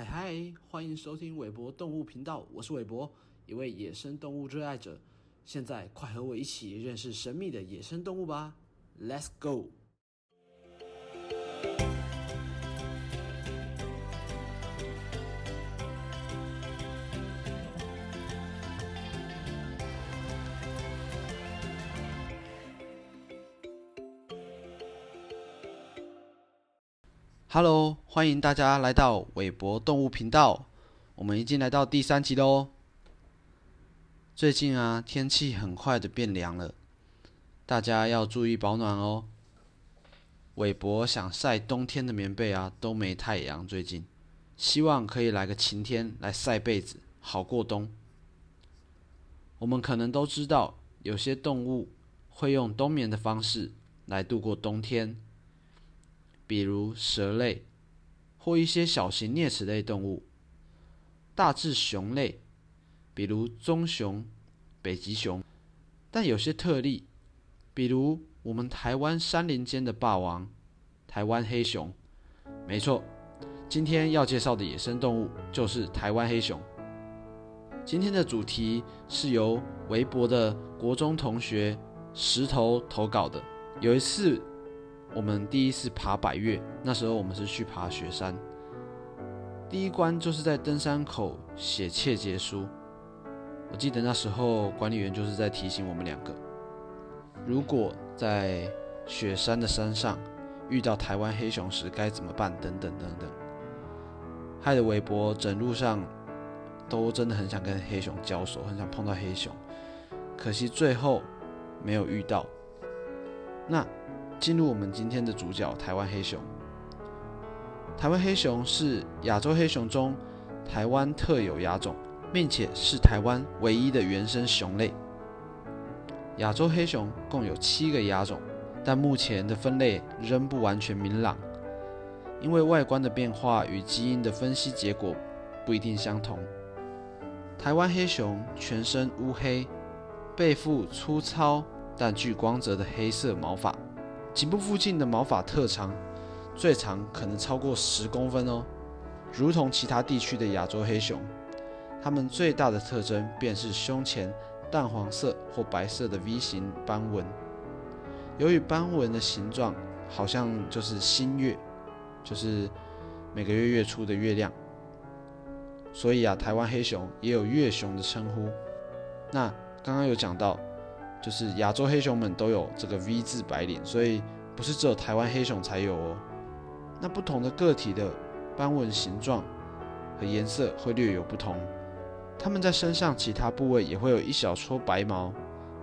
嗨嗨，欢迎收听韦博动物频道，我是韦博，一位野生动物热爱者。现在快和我一起认识神秘的野生动物吧，Let's go go！Hello，欢迎大家来到韦博动物频道。我们已经来到第三集喽。最近啊，天气很快的变凉了，大家要注意保暖哦。韦博想晒冬天的棉被啊，都没太阳。最近，希望可以来个晴天来晒被子，好过冬。我们可能都知道，有些动物会用冬眠的方式来度过冬天。比如蛇类，或一些小型啮齿类动物；大致熊类，比如棕熊、北极熊。但有些特例，比如我们台湾山林间的霸王——台湾黑熊。没错，今天要介绍的野生动物就是台湾黑熊。今天的主题是由微博的国中同学石头投稿的。有一次。我们第一次爬百越，那时候我们是去爬雪山。第一关就是在登山口写切结书。我记得那时候管理员就是在提醒我们两个，如果在雪山的山上遇到台湾黑熊时该怎么办，等等等等。害得韦伯整路上都真的很想跟黑熊交手，很想碰到黑熊，可惜最后没有遇到。那。进入我们今天的主角——台湾黑熊。台湾黑熊是亚洲黑熊中台湾特有亚种，并且是台湾唯一的原生熊类。亚洲黑熊共有七个亚种，但目前的分类仍不完全明朗，因为外观的变化与基因的分析结果不一定相同。台湾黑熊全身乌黑，背腹粗糙但具光泽的黑色毛发。颈部附近的毛发特长，最长可能超过十公分哦。如同其他地区的亚洲黑熊，它们最大的特征便是胸前淡黄色或白色的 V 型斑纹。由于斑纹的形状好像就是新月，就是每个月月初的月亮，所以啊，台湾黑熊也有月熊的称呼。那刚刚有讲到。就是亚洲黑熊们都有这个 V 字白领，所以不是只有台湾黑熊才有哦。那不同的个体的斑纹形状和颜色会略有不同。它们在身上其他部位也会有一小撮白毛，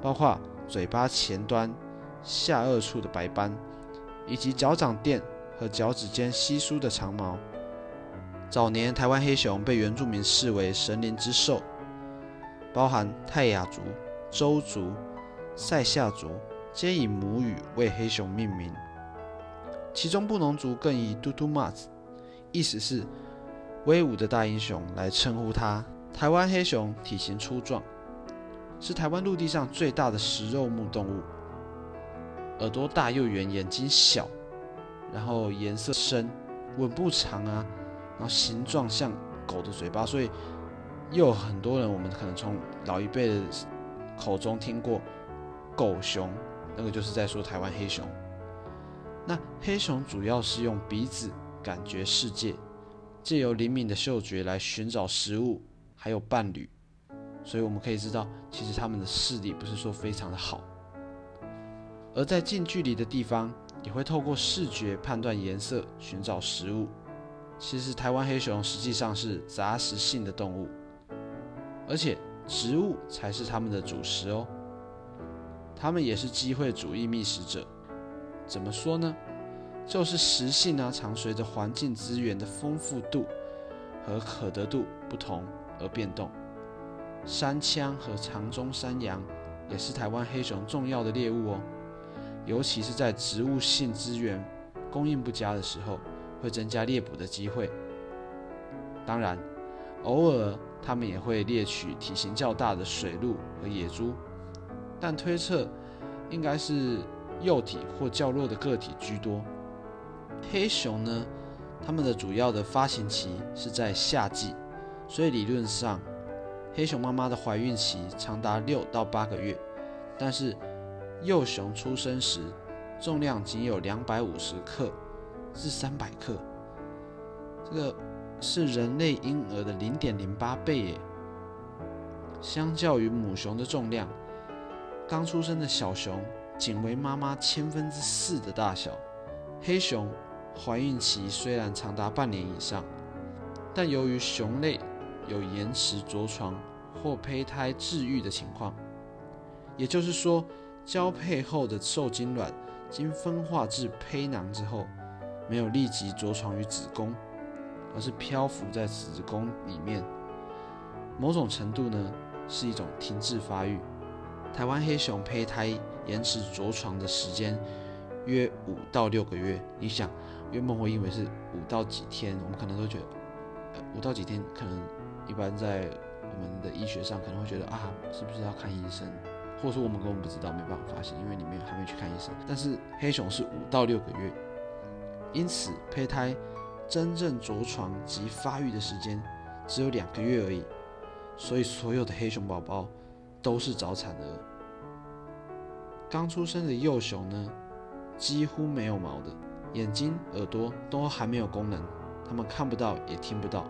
包括嘴巴前端、下颚处的白斑，以及脚掌垫和脚趾间稀疏的长毛。早年台湾黑熊被原住民视为神灵之兽，包含泰雅族、周族。塞夏族皆以母语为黑熊命名，其中布农族更以“嘟嘟马子”，意思是威武的大英雄来称呼它。台湾黑熊体型粗壮，是台湾陆地上最大的食肉目动物，耳朵大又圆，眼睛小，然后颜色深，吻部长啊，然后形状像狗的嘴巴，所以又有很多人，我们可能从老一辈的口中听过。狗熊，那个就是在说台湾黑熊。那黑熊主要是用鼻子感觉世界，借由灵敏的嗅觉来寻找食物，还有伴侣。所以我们可以知道，其实它们的视力不是说非常的好。而在近距离的地方，也会透过视觉判断颜色，寻找食物。其实台湾黑熊实际上是杂食性的动物，而且植物才是它们的主食哦。它们也是机会主义觅食者，怎么说呢？就是食性啊，常随着环境资源的丰富度和可得度不同而变动。山羌和长鬃山羊也是台湾黑熊重要的猎物哦，尤其是在植物性资源供应不佳的时候，会增加猎捕的机会。当然，偶尔它们也会猎取体型较大的水鹿和野猪。但推测应该是幼体或较弱的个体居多。黑熊呢，它们的主要的发情期是在夏季，所以理论上，黑熊妈妈的怀孕期长达六到八个月。但是幼熊出生时重量仅有两百五十克至三百克，这个是人类婴儿的零点零八倍耶。相较于母熊的重量，刚出生的小熊仅为妈妈千分之四的大小。黑熊怀孕期虽然长达半年以上，但由于熊类有延迟着床或胚胎治愈的情况，也就是说，交配后的受精卵经分化至胚囊之后，没有立即着床于子宫，而是漂浮在子宫里面。某种程度呢，是一种停滞发育。台湾黑熊胚胎延迟着床的时间约五到六个月。你想，原本我以为是五到几天，我们可能都觉得，呃，五到几天可能一般在我们的医学上可能会觉得啊，是不是要看医生？或者说我们根本不知道，没办法发现，因为你没有还没去看医生。但是黑熊是五到六个月，因此胚胎真正着床及发育的时间只有两个月而已。所以所有的黑熊宝宝都是早产儿。刚出生的幼熊呢，几乎没有毛的，眼睛、耳朵都还没有功能，它们看不到也听不到，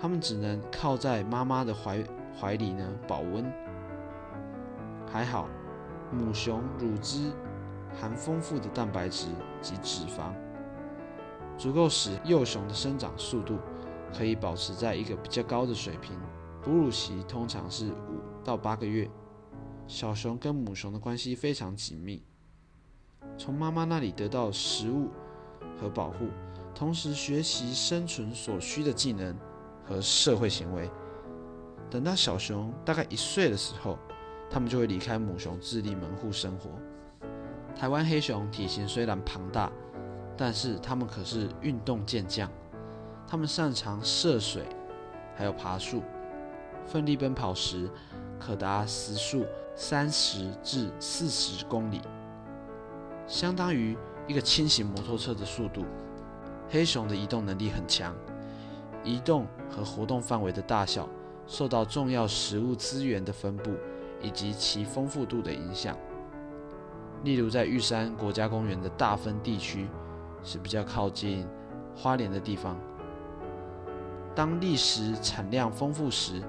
它们只能靠在妈妈的怀怀里呢保温。还好，母熊乳汁含丰富的蛋白质及脂肪，足够使幼熊的生长速度可以保持在一个比较高的水平。哺乳期通常是五到八个月，小熊跟母熊的关系非常紧密，从妈妈那里得到食物和保护，同时学习生存所需的技能和社会行为。等到小熊大概一岁的时候，它们就会离开母熊，自立门户生活。台湾黑熊体型虽然庞大，但是它们可是运动健将，它们擅长涉水，还有爬树。奋力奔跑时，可达时速三十至四十公里，相当于一个轻型摩托车的速度。黑熊的移动能力很强，移动和活动范围的大小受到重要食物资源的分布以及其丰富度的影响。例如，在玉山国家公园的大分地区是比较靠近花莲的地方，当砾石产量丰富时。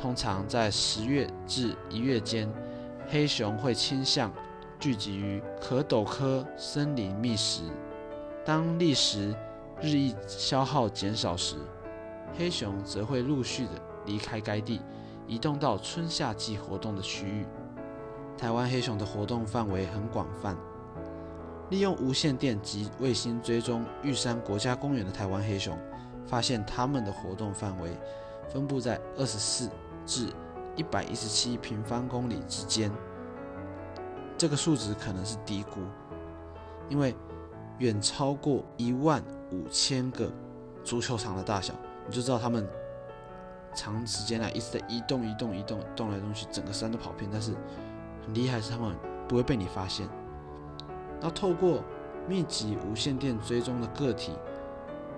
通常在十月至一月间，黑熊会倾向聚集于可陡科森林觅食。当砾石日益消耗减少时，黑熊则会陆续的离开该地，移动到春夏季活动的区域。台湾黑熊的活动范围很广泛，利用无线电及卫星追踪玉山国家公园的台湾黑熊，发现它们的活动范围分布在二十四。至一百一十七平方公里之间，这个数值可能是低估，因为远超过一万五千个足球场的大小，你就知道他们长时间来一直在移动、移动、移动、动来动去，整个山都跑遍。但是很厉害是他们不会被你发现。那透过密集无线电追踪的个体，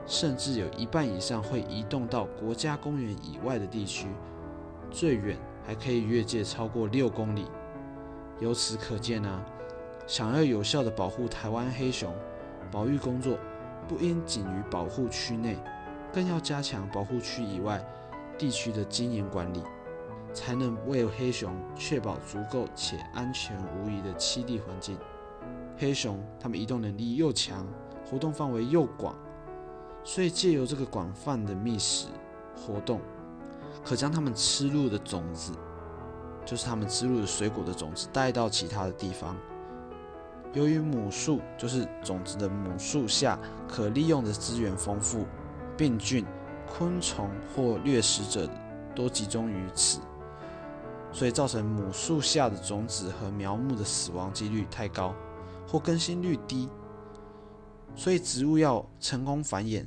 甚至有一半以上会移动到国家公园以外的地区。最远还可以越界超过六公里，由此可见啊，想要有效的保护台湾黑熊，保育工作不应仅于保护区内，更要加强保护区以外地区的经营管理，才能为黑熊确保足够且安全无疑的栖地环境。黑熊它们移动能力又强，活动范围又广，所以借由这个广泛的觅食活动。可将它们吃入的种子，就是它们吃入的水果的种子，带到其他的地方。由于母树就是种子的母树下可利用的资源丰富，病菌、昆虫或掠食者多集中于此，所以造成母树下的种子和苗木的死亡几率太高，或更新率低。所以植物要成功繁衍，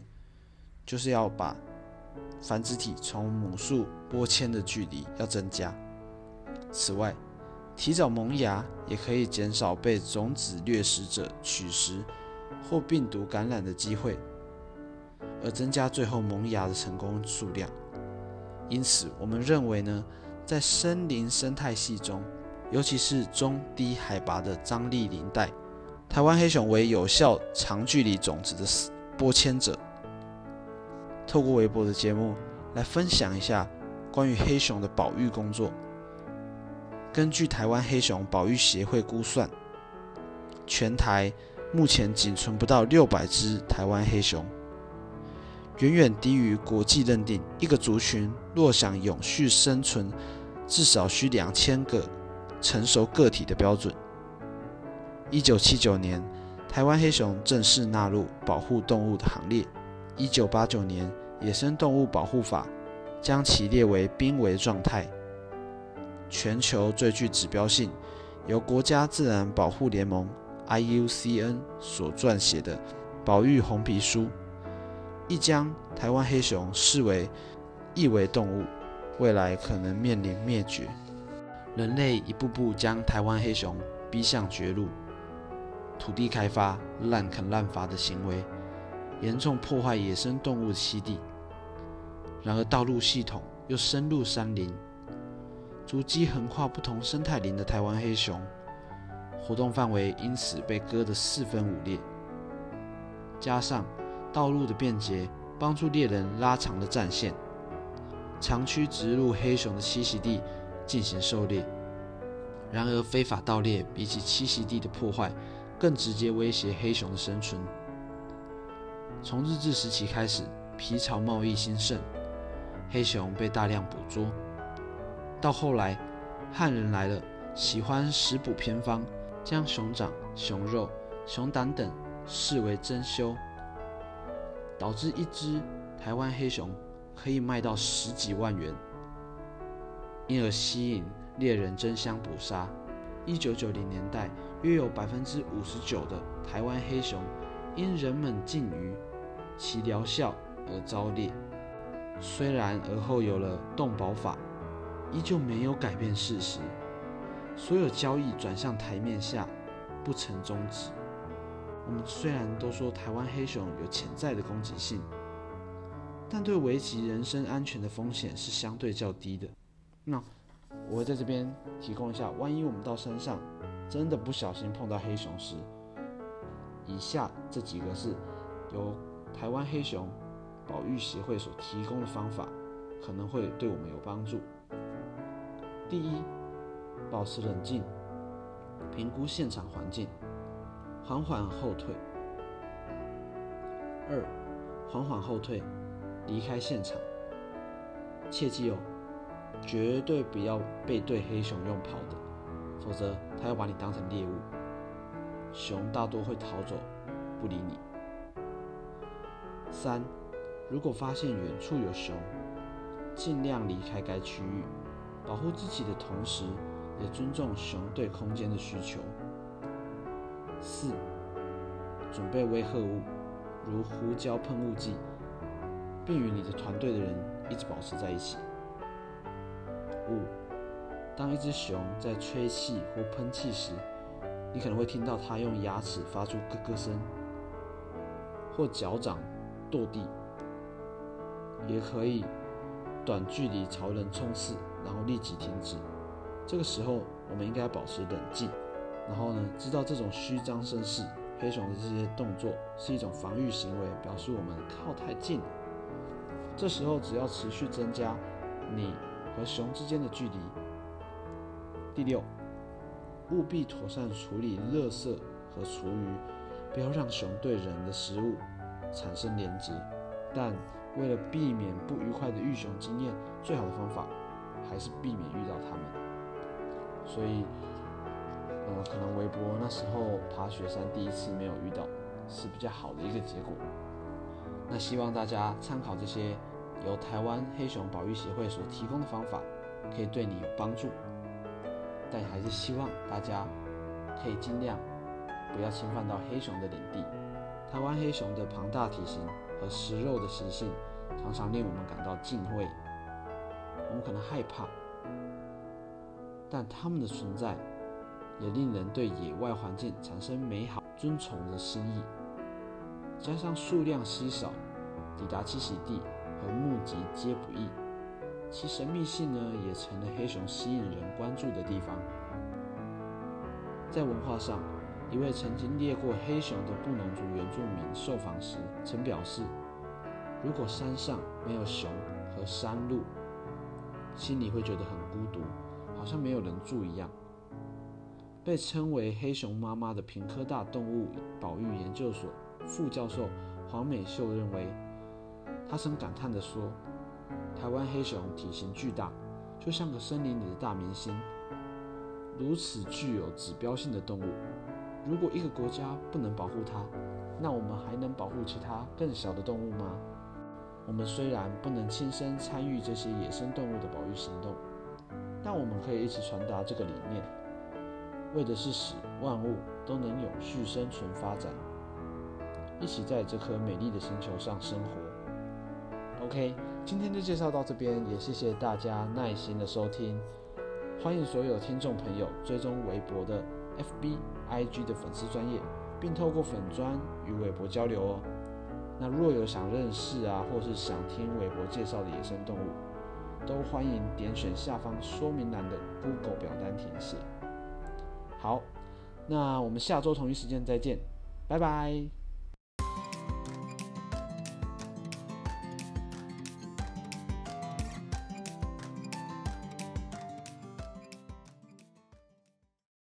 就是要把。繁殖体从母树播迁的距离要增加。此外，提早萌芽也可以减少被种子掠食者取食或病毒感染的机会。而增加最后萌芽的成功数量。因此，我们认为呢，在森林生态系中，尤其是中低海拔的张力林带，台湾黑熊为有效长距离种子的播迁者。透过微博的节目来分享一下关于黑熊的保育工作。根据台湾黑熊保育协会估算，全台目前仅存不到六百只台湾黑熊，远远低于国际认定一个族群若想永续生存，至少需两千个成熟个体的标准。一九七九年，台湾黑熊正式纳入保护动物的行列。一九八九年，《野生动物保护法》将其列为濒危状态。全球最具指标性，由国家自然保护联盟 （IUCN） 所撰写的保育红皮书，亦将台湾黑熊视为易危动物，未来可能面临灭绝。人类一步步将台湾黑熊逼向绝路，土地开发、滥垦滥伐的行为。严重破坏野生动物的栖地，然而道路系统又深入山林，足迹横跨不同生态林的台湾黑熊，活动范围因此被割得四分五裂。加上道路的便捷，帮助猎人拉长了战线，长驱直入黑熊的栖息地进行狩猎。然而非法盗猎比起栖息地的破坏，更直接威胁黑熊的生存。从日治时期开始，皮草贸易兴盛，黑熊被大量捕捉。到后来，汉人来了，喜欢食补偏方，将熊掌、熊肉、熊胆等视为珍馐，导致一只台湾黑熊可以卖到十几万元，因而吸引猎人争相捕杀。一九九零年代，约有百分之五十九的台湾黑熊因人们禁渔。其疗效而遭猎，虽然而后有了动保法，依旧没有改变事实。所有交易转向台面下，不曾终止。我们虽然都说台湾黑熊有潜在的攻击性，但对危及人身安全的风险是相对较低的。那我会在这边提供一下，万一我们到山上真的不小心碰到黑熊时，以下这几个是由。台湾黑熊保育协会所提供的方法可能会对我们有帮助。第一，保持冷静，评估现场环境，缓缓后退。二，缓缓后退，离开现场。切记哦，绝对不要背对黑熊用跑的，否则它要把你当成猎物。熊大多会逃走，不理你。三，如果发现远处有熊，尽量离开该区域，保护自己的同时，也尊重熊对空间的需求。四，准备威吓物，如胡椒喷雾剂，并与你的团队的人一直保持在一起。五，当一只熊在吹气或喷气时，你可能会听到它用牙齿发出咯咯声，或脚掌。跺地，也可以短距离朝人冲刺，然后立即停止。这个时候，我们应该保持冷静，然后呢，知道这种虚张声势、黑熊的这些动作是一种防御行为，表示我们靠太近了。这时候，只要持续增加你和熊之间的距离。第六，务必妥善处理垃圾和厨余，不要让熊对人的食物。产生连接，但为了避免不愉快的遇熊经验，最好的方法还是避免遇到它们。所以，呃，可能微博那时候爬雪山第一次没有遇到，是比较好的一个结果。那希望大家参考这些由台湾黑熊保育协会所提供的方法，可以对你有帮助。但还是希望大家可以尽量不要侵犯到黑熊的领地。台湾黑熊的庞大体型和食肉的习性，常常令我们感到敬畏。我们可能害怕，但它们的存在也令人对野外环境产生美好、尊崇的心意。加上数量稀少，抵达栖息地和目击皆不易。其神秘性呢，也成了黑熊吸引人关注的地方。在文化上，一位曾经猎过黑熊的布农族原住民受访时曾表示：“如果山上没有熊和山路，心里会觉得很孤独，好像没有人住一样。”被称为“黑熊妈妈”的平科大动物保育研究所副教授黄美秀认为，他曾感叹地说：“台湾黑熊体型巨大，就像个森林里的大明星。如此具有指标性的动物，如果一个国家不能保护它，那我们还能保护其他更小的动物吗？我们虽然不能亲身参与这些野生动物的保育行动，但我们可以一起传达这个理念，为的是使万物都能永续生存发展，一起在这颗美丽的星球上生活。OK，今天就介绍到这边，也谢谢大家耐心的收听。欢迎所有听众朋友追踪微博的 FB、IG 的粉丝专业，并透过粉砖与韦博交流哦。那若有想认识啊，或是想听韦博介绍的野生动物，都欢迎点选下方说明栏的 Google 表单填写。好，那我们下周同一时间再见，拜拜。